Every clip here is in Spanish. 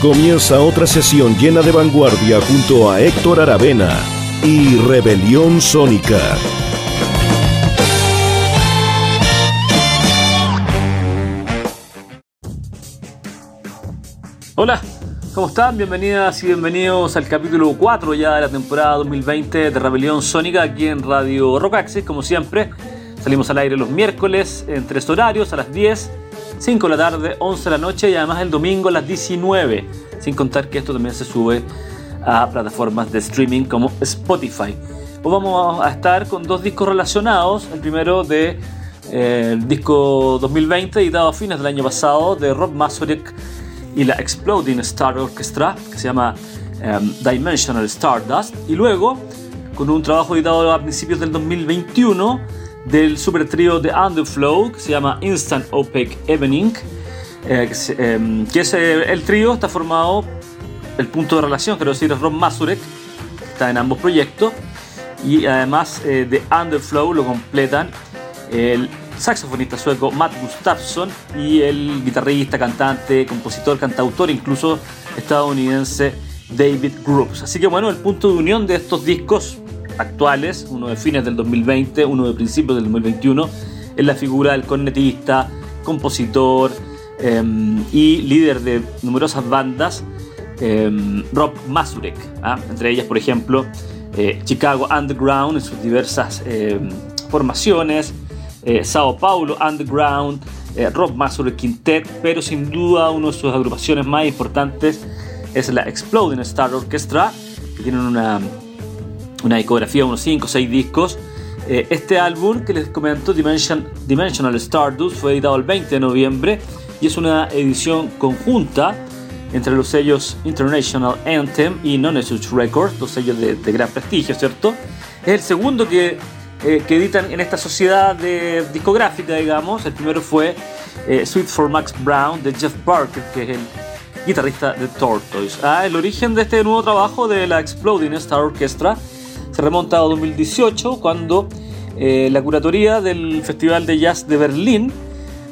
Comienza otra sesión llena de vanguardia junto a Héctor Aravena y Rebelión Sónica. Hola, ¿cómo están? Bienvenidas y bienvenidos al capítulo 4 ya de la temporada 2020 de Rebelión Sónica aquí en Radio Rock Access, como siempre. Salimos al aire los miércoles en tres horarios, a las 10, 5 de la tarde, 11 de la noche y además el domingo a las 19. Sin contar que esto también se sube a plataformas de streaming como Spotify. Hoy vamos a estar con dos discos relacionados. El primero de eh, el disco 2020 editado a fines del año pasado de Rob Mazurek y la Exploding Star Orchestra que se llama em, Dimensional Stardust. Y luego con un trabajo editado a principios del 2021 del super trío de Underflow que se llama Instant Opaque Evening. Eh, em, que, es eh, el trío está formado, el punto de relación, quiero decir, es Ron Masurek, que está en ambos proyectos. Y además eh, de Underflow lo completan el saxofonista sueco Matt Gustafsson y el guitarrista, cantante, compositor, cantautor, incluso estadounidense David Groups. Así que bueno, el punto de unión de estos discos actuales, uno de fines del 2020, uno de principios del 2021, es la figura del cornetista, compositor em, y líder de numerosas bandas, em, Rob Mazurek, ¿ah? entre ellas, por ejemplo, eh, Chicago Underground en sus diversas em, formaciones, eh, Sao Paulo Underground, eh, Rob Mazurek Quintet, pero sin duda una de sus agrupaciones más importantes es la Exploding Star Orchestra, que tienen una una discografía unos 5 o 6 discos. Eh, este álbum que les comento, Dimension, Dimensional Stardust, fue editado el 20 de noviembre y es una edición conjunta entre los sellos International Anthem y Non Records, dos sellos de, gran prestigio, ¿cierto? Es el segundo que, eh, que, editan en esta sociedad discográfica, digamos. El primero fue eh, Sweet for Max Brown de Jeff Barker, que es el guitarrista de Tortoise. Ah, el origen de este nuevo trabajo de la Exploding Star Orchestra se remonta a 2018 cuando eh, la curatoría del Festival de Jazz de Berlín,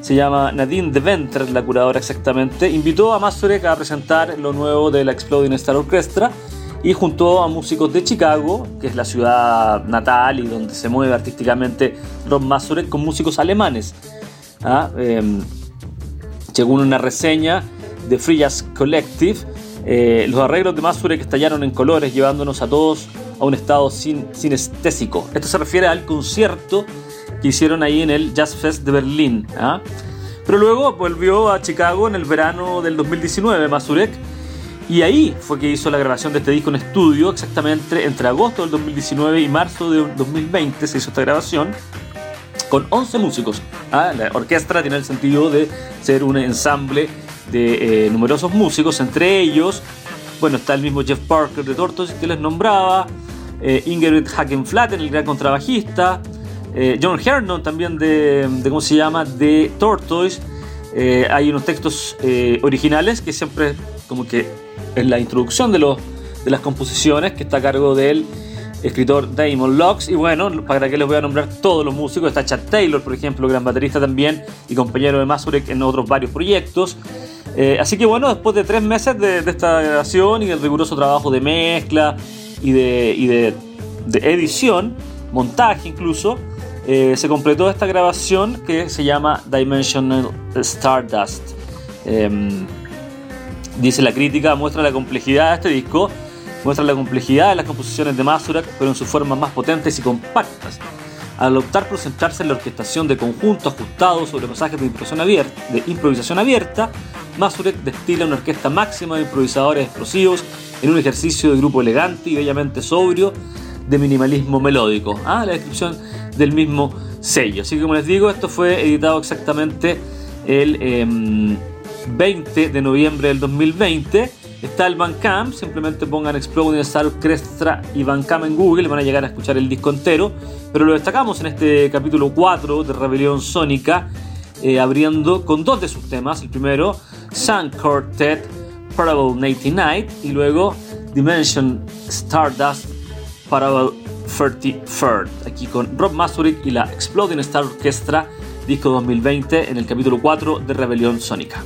se llama Nadine de Venter, la curadora exactamente, invitó a Mazurek a presentar lo nuevo de la Exploding Star Orchestra y juntó a músicos de Chicago, que es la ciudad natal y donde se mueve artísticamente Ron Mazurek, con músicos alemanes. ¿ah? Em, según una reseña de Free Jazz Collective, eh, los arreglos de Mazurek estallaron en colores, llevándonos a todos a un estado sin, sinestésico. Esto se refiere al concierto que hicieron ahí en el Jazz Fest de Berlín. ¿ah? Pero luego volvió a Chicago en el verano del 2019, Mazurek, y ahí fue que hizo la grabación de este disco en estudio, exactamente entre agosto del 2019 y marzo del 2020 se hizo esta grabación, con 11 músicos. ¿ah? La orquesta tiene el sentido de ser un ensamble de eh, numerosos músicos, entre ellos, bueno, está el mismo Jeff Parker de Tortoise que les nombraba, eh, Ingrid Hackenflatten, el gran contrabajista, eh, John Hernon también de, ¿cómo se llama?, de Tortoise. Eh, hay unos textos originales que siempre como que en la introducción de, los, de las composiciones que está a cargo del escritor Damon Locks y bueno, para que les voy a nombrar todos los músicos, está Chad Taylor, por ejemplo, gran baterista también y compañero de Mazurek en otros varios proyectos. así que bueno, después de tres meses de, de, esta grabación y del riguroso trabajo de mezcla y de, edición, montaje incluso, eh, se completó esta grabación que se llama Dimensional Stardust. Em, dice la crítica, muestra la complejidad de este disco, muestra la complejidad de las composiciones de Masurak, pero en sus formas más potentes y compactas. Al optar por centrarse en la orquestación de conjuntos ajustados sobre pasajes de improvisación abierta, de improvisación abierta Masurek destila una orquesta máxima de improvisadores explosivos en un ejercicio de grupo elegante y bellamente sobrio de minimalismo melódico. Ah, la descripción del mismo sello. Así que como les digo, esto fue editado exactamente el 20 em, de noviembre del 2020. Está el Bandcamp, simplemente pongan Exploding Star Orchestra y Bandcamp en Google y van a llegar a escuchar el disco entero. Pero lo destacamos en este capítulo 4 de Rebelión Sónica, eh, abriendo con dos de sus temas. El primero, Sun Quartet Parable 99 y luego Dimension Stardust Parable 33rd. Aquí con Rob Masurik y la Exploding Star Orchestra, disco 2020, en el capítulo 4 de Rebelión Sónica.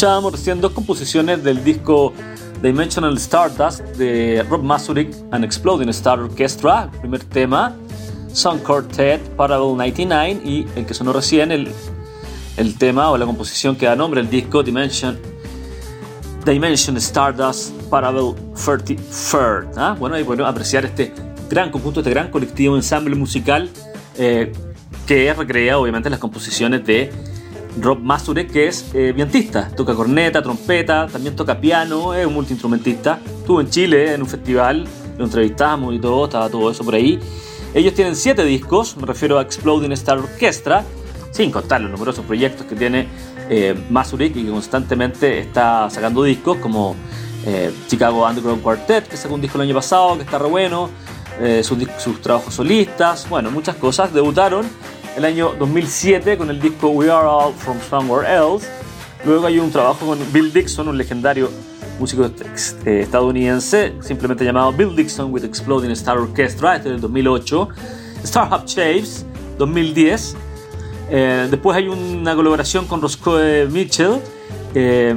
Escuchábamos recién dos composiciones del disco Dimensional Stardust de Rob Masurik and Exploding Star Orchestra, el primer tema, Song Quartet, Parable 99 y el que sonó recién, el, el tema o la composición que da nombre al disco Dimension, Dimension Stardust Parable 33. ¿ah? Bueno, ahí podemos apreciar este gran conjunto, este gran colectivo, ensamble musical eh, que recrea obviamente las composiciones de Rob Masurek, que es eh, vientista, toca corneta, trompeta, también toca piano, es un multiinstrumentista. Estuvo en Chile en un festival, lo entrevistamos y todo, estaba todo eso por ahí. Ellos tienen siete discos, me refiero a Exploding Star Orchestra, sin contar los numerosos proyectos que tiene eh, Masurek y que constantemente está sacando discos, como eh, Chicago Underground Quartet, que sacó un disco el año pasado, que está re bueno, eh, sus, sus trabajos solistas, bueno, muchas cosas. Debutaron el año 2007 con el disco We Are All From Somewhere Else. Luego hay un trabajo con Bill Dixon, un legendario músico eh, estadounidense, simplemente llamado Bill Dixon with Exploding Star Orchestra, este es del 2008. Startup Shapes, 2010. Eh, después hay una colaboración con Roscoe Mitchell. Eh,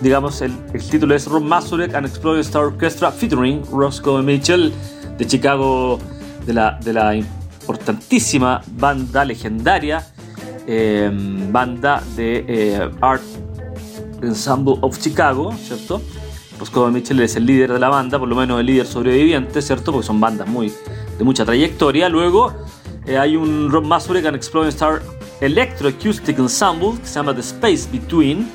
digamos, el, título es Rob Masurek and Exploding Star Orchestra featuring Roscoe Mitchell de Chicago, de la, de la importantísima banda legendaria, em, banda de eh, Art Ensemble of Chicago, ¿cierto? Roscoe Mitchell es el líder de la banda, por lo menos el líder sobreviviente, ¿cierto? Porque son bandas muy, de mucha trayectoria. Luego eh, hay un Rob Masurek and Exploding Star Electroacoustic Ensemble que se llama The Space Between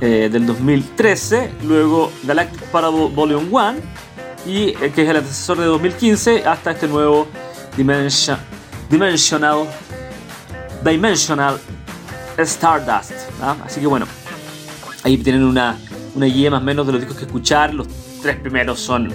eh, del 2013. Luego Galactic Parable Volume 1 y que es el antecesor de 2015 hasta este nuevo Dimension, Dimensional, Dimensional Stardust. Así que bueno, ahí tienen una, una guía más o menos de los discos que escuchar. Los tres primeros son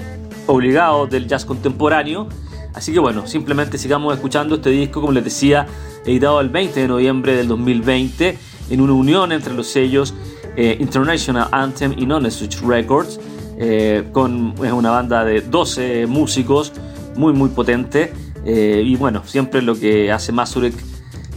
obligados del jazz contemporáneo. Así que bueno, simplemente sigamos escuchando este disco, como les decía, editado el 20 de noviembre del 2020 en una unión entre los sellos eh, International Anthem y Non Switch Records, eh, con es una banda de 12 músicos muy muy potente eh, y bueno, siempre lo que hace Masurek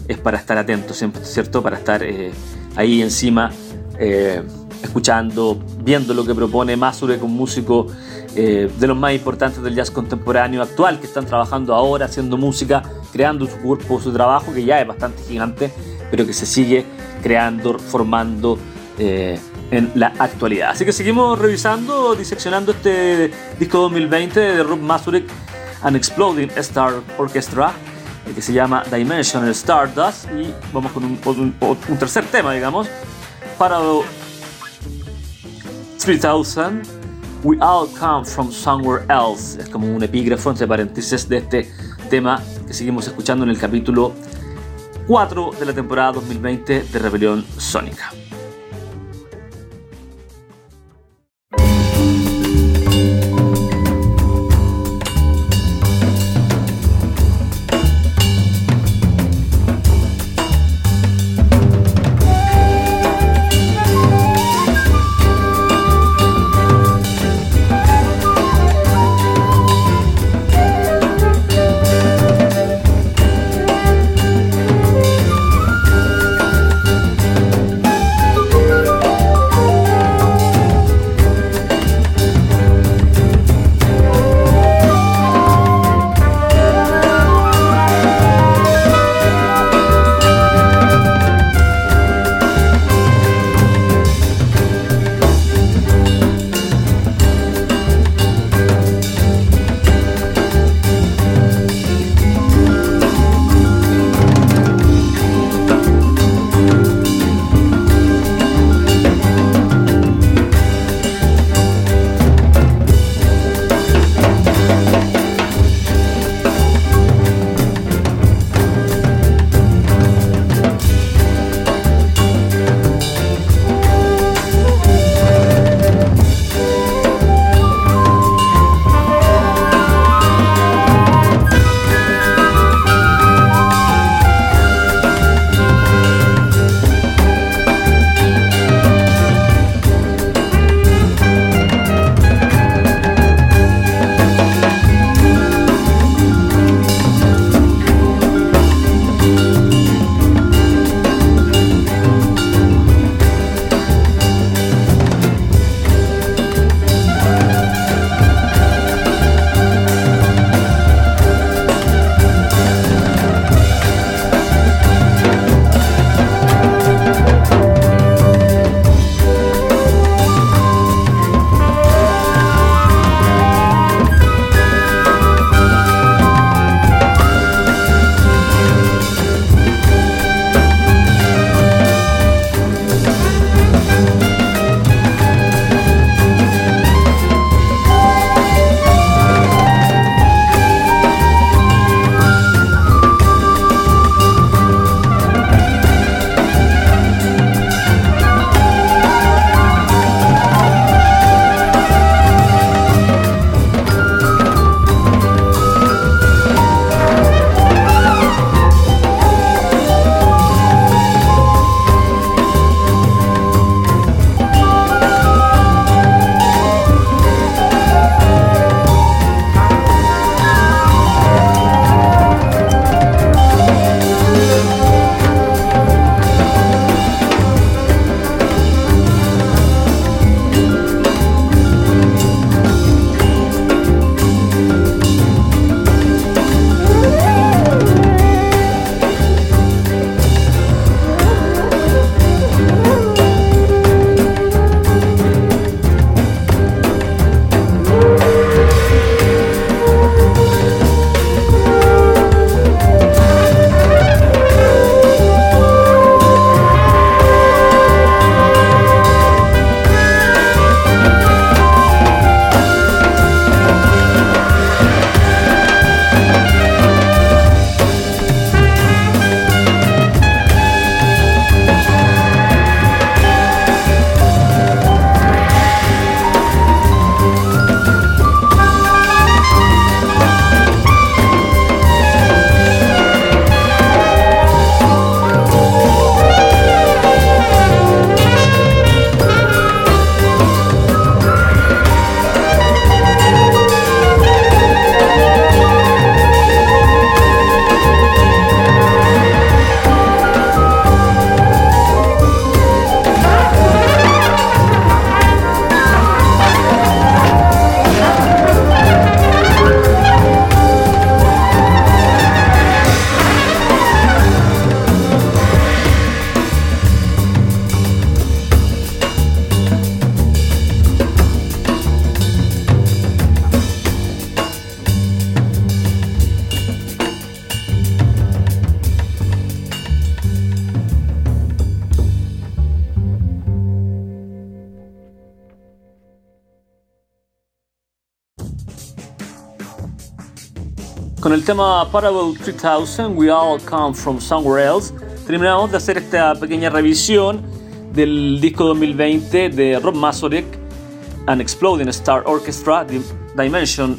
es para estar atento, siempre, ¿cierto? Para estar eh, ahí encima, eh, escuchando, viendo lo que propone Masurek, un músico de los más importantes del jazz contemporáneo actual, que están trabajando ahora, haciendo música, creando su cuerpo, su trabajo, que ya es bastante gigante, pero que se sigue creando, formando en la actualidad. Así que seguimos revisando, diseccionando este disco 2020 de Rob Masurek An Exploding Star Orchestra, eh, que se llama Dimensional Stardust, y vamos con un, un, tercer tema, digamos, para 3000, We All Come From Somewhere Else, es como un epígrafo entre paréntesis de este tema que seguimos escuchando en el capítulo 4 de la temporada 2020 de Rebelión Sónica. Con el tema Parable 3000, We All Come From Somewhere Else, terminamos de hacer esta pequeña revisión del disco 2020 de Rob Mazurek and Exploding Star Orchestra, Dimension,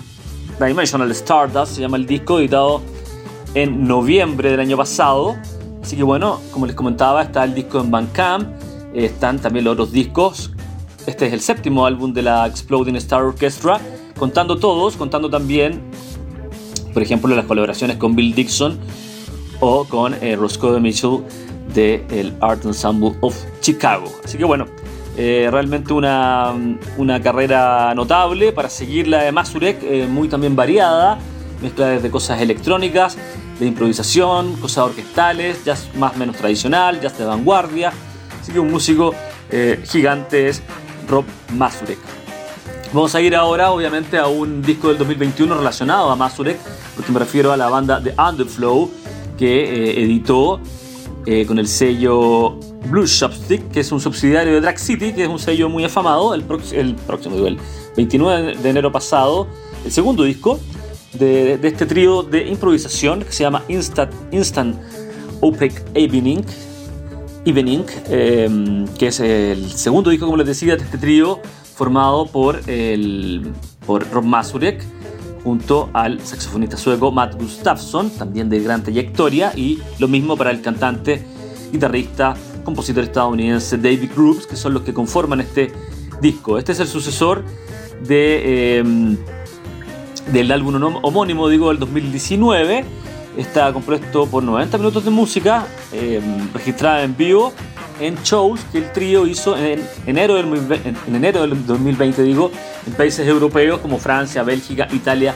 Dimensional Stardust, se llama el disco, editado en noviembre del año pasado. Así que bueno, como les comentaba, está el disco en Bandcamp, están también los otros discos. Este es el séptimo álbum de la Exploding Star Orchestra, contando todos, contando también por ejemplo, las colaboraciones con Bill Dixon o con eh, Roscoe Mitchell del el Art Ensemble of Chicago. Así que bueno, eh, realmente una, una, carrera notable para seguir la de Mazurek, eh, muy también variada, mezcla de cosas electrónicas, de improvisación, cosas orquestales, jazz más menos tradicional, jazz de vanguardia. Así que un músico gigante es Rob Mazurek. Vamos a ir ahora, obviamente, a un disco del 2021 relacionado a Mazurek, porque me refiero a la banda The Underflow, que eh, editó eh, con el sello Blue Shopstick, que es un subsidiario de Drag City, que es un sello muy afamado, el, próximo, el 29 de enero pasado, el segundo disco de, este trío de improvisación que se llama Instant, Instant Evening, Evening em, que es el segundo disco, como les decía, de este trío formado por, el, por Rob Mazurek junto al saxofonista sueco Matt Gustafsson, también de gran trayectoria, y lo mismo para el cantante, guitarrista, compositor estadounidense David Groups, que son los que conforman este disco. Este es el sucesor de, em, del álbum homónimo, digo, del 2019. Está compuesto por 90 minutos de música em, registrada en vivo en shows que el trío hizo en enero del, en enero del 2020, digo, en países europeos como Francia, Bélgica, Italia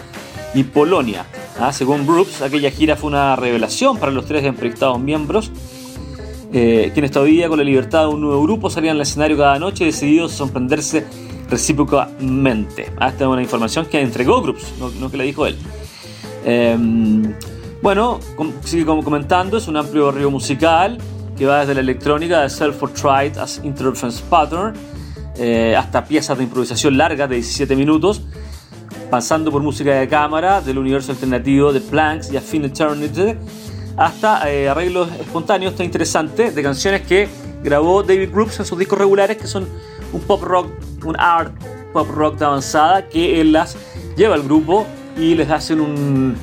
y Polonia. Ah, según Groups, aquella gira fue una revelación para los tres emprestados miembros, eh, quienes todavía con la libertad de un nuevo grupo salían al escenario cada noche decididos a sorprenderse recíprocamente. Ah, esta es una información que entregó Groups, no, que le dijo él. Em, bueno, sigue como comentando, es un amplio río musical que va desde la electrónica de Self-Portrait as Interference Pattern eh, hasta piezas de improvisación largas de 17 minutos, pasando por música de cámara del universo alternativo de Planks y A Fin Eternity, hasta eh, arreglos espontáneos, está interesante, de canciones que grabó David Brooks en sus discos regulares, que son un pop rock, un art pop rock de avanzada, que él las lleva al grupo y les hacen un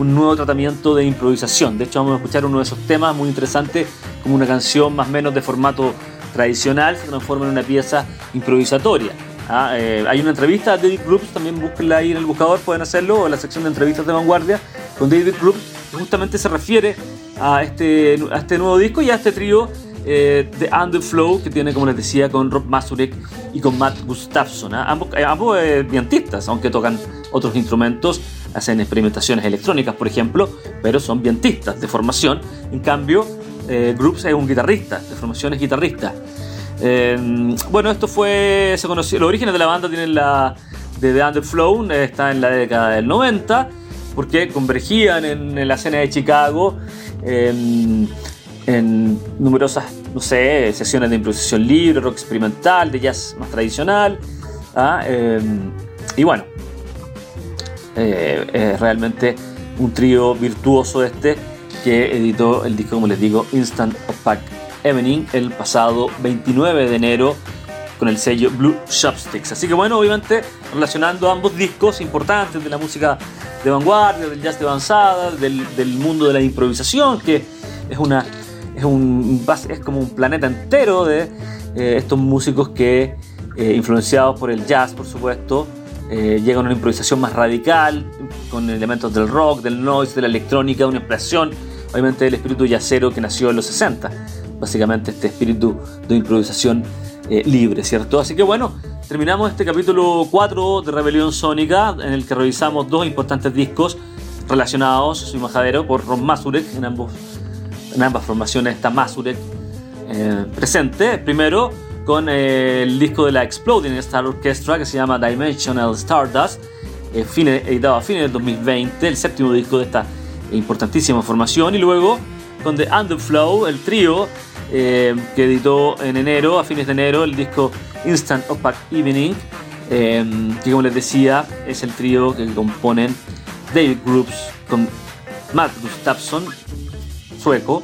un nuevo tratamiento de improvisación. De hecho, vamos a escuchar uno de esos temas muy interesante, como una canción más o menos de formato tradicional, se transforma en una pieza improvisatoria. Ah, eh, hay una entrevista a David Groups, también búsquenla ahí en el buscador, pueden hacerlo, o en la sección de entrevistas de vanguardia, con David Groups, que justamente se refiere a este, a este nuevo disco y a este trío eh, de Underflow, que tiene, como les decía, con Rob Mazurek y con Matt Gustafsson. ¿ah? Ambos, eh, ambos aunque tocan otros instrumentos hacen experimentaciones electrónicas, por ejemplo, pero son vientistas de formación. En cambio, eh, Groups es un guitarrista, de formación es guitarrista. Bueno, esto fue, se conoció, los orígenes de la banda tienen la de The Underflow, está en la década del 90, porque convergían en, la escena de Chicago en, numerosas, no sé, sesiones de improvisación libre, rock experimental, de jazz más tradicional. ¿ah? Em, y bueno, eh, es realmente un trío virtuoso este que editó el disco, como les digo, Instant Opaque Evening el pasado 29 de enero con el sello Blue Chopsticks. Así que bueno, obviamente relacionando ambos discos importantes de la música de vanguardia, del jazz de avanzada, del, mundo de la improvisación, que es una es, un, es como un planeta entero de eh, estos músicos que, eh, influenciados por el jazz, por supuesto, eh, llega una improvisación más radical, con elementos del rock, del noise, de la electrónica, una expresión, obviamente del espíritu yacero que nació en los 60. Básicamente este espíritu de improvisación eh, libre, ¿cierto? Así que bueno, terminamos este capítulo 4 de Rebelión Sónica, en el que revisamos dos importantes discos relacionados, soy majadero, por Ron Masurek, en, ambos, en ambas formaciones está Masurek eh, presente. Primero, con el disco de la Exploding Star Orchestra que se llama Dimensional Stardust, eh, editado a fines del 2020, el séptimo disco de esta importantísima formación, y luego con The Underflow, el trío eh, que editó en enero, a fines de enero, el disco Instant Opaque Evening, eh, que como les decía es el trío que componen David Groups con Matt Gustafsson, sueco,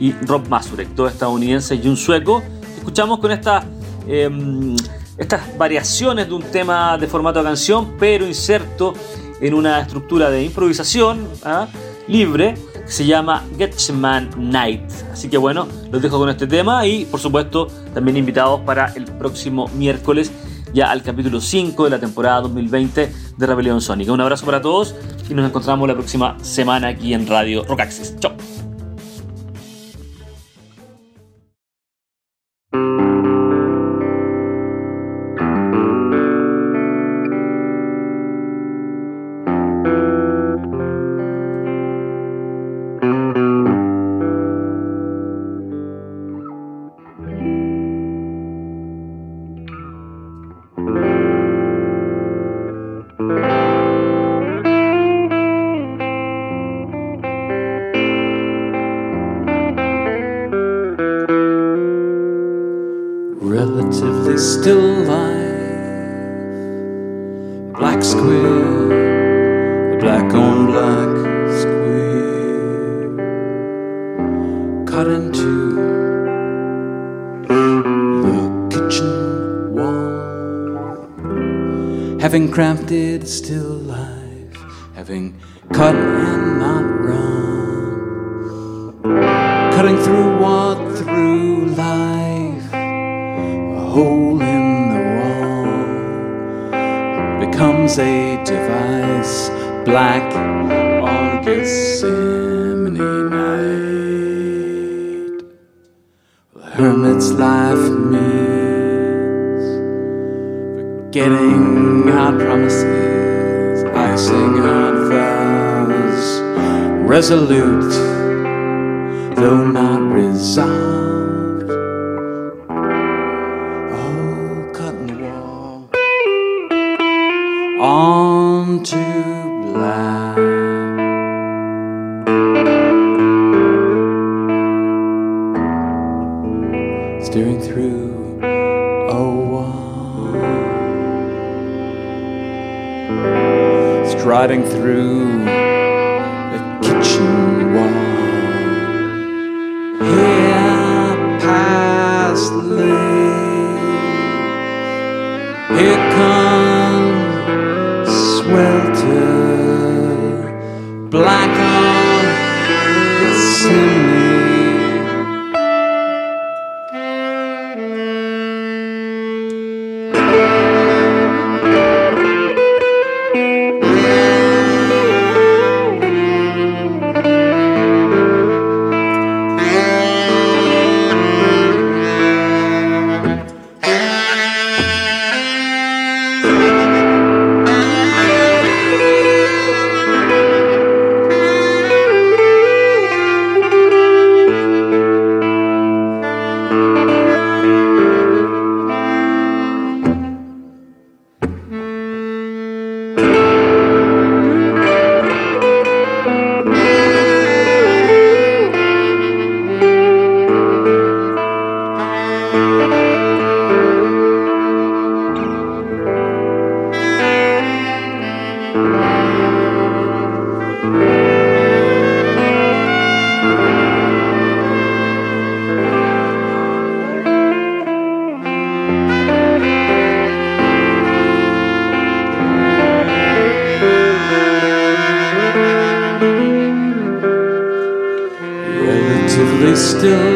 y Rob Masurek, dos estadounidenses y un sueco. Escuchamos con estas, em, estas variaciones de un tema de formato de canción, pero inserto en una estructura de improvisación ¿ah? libre que se llama Getchman Night. Así que bueno, los dejo con este tema y por supuesto también invitados para el próximo miércoles ya al capítulo 5 de la temporada 2020 de Rebelión Sónica. Un abrazo para todos y nos encontramos la próxima semana aquí en Radio Rock Access. Chao. Still life, having cut and not run, cutting through what through life, a hole in the wall. Becomes a device, black on Gethsemane night. The hermit's life means forgetting our promises, dancing on vows, resolute though not resigned. do.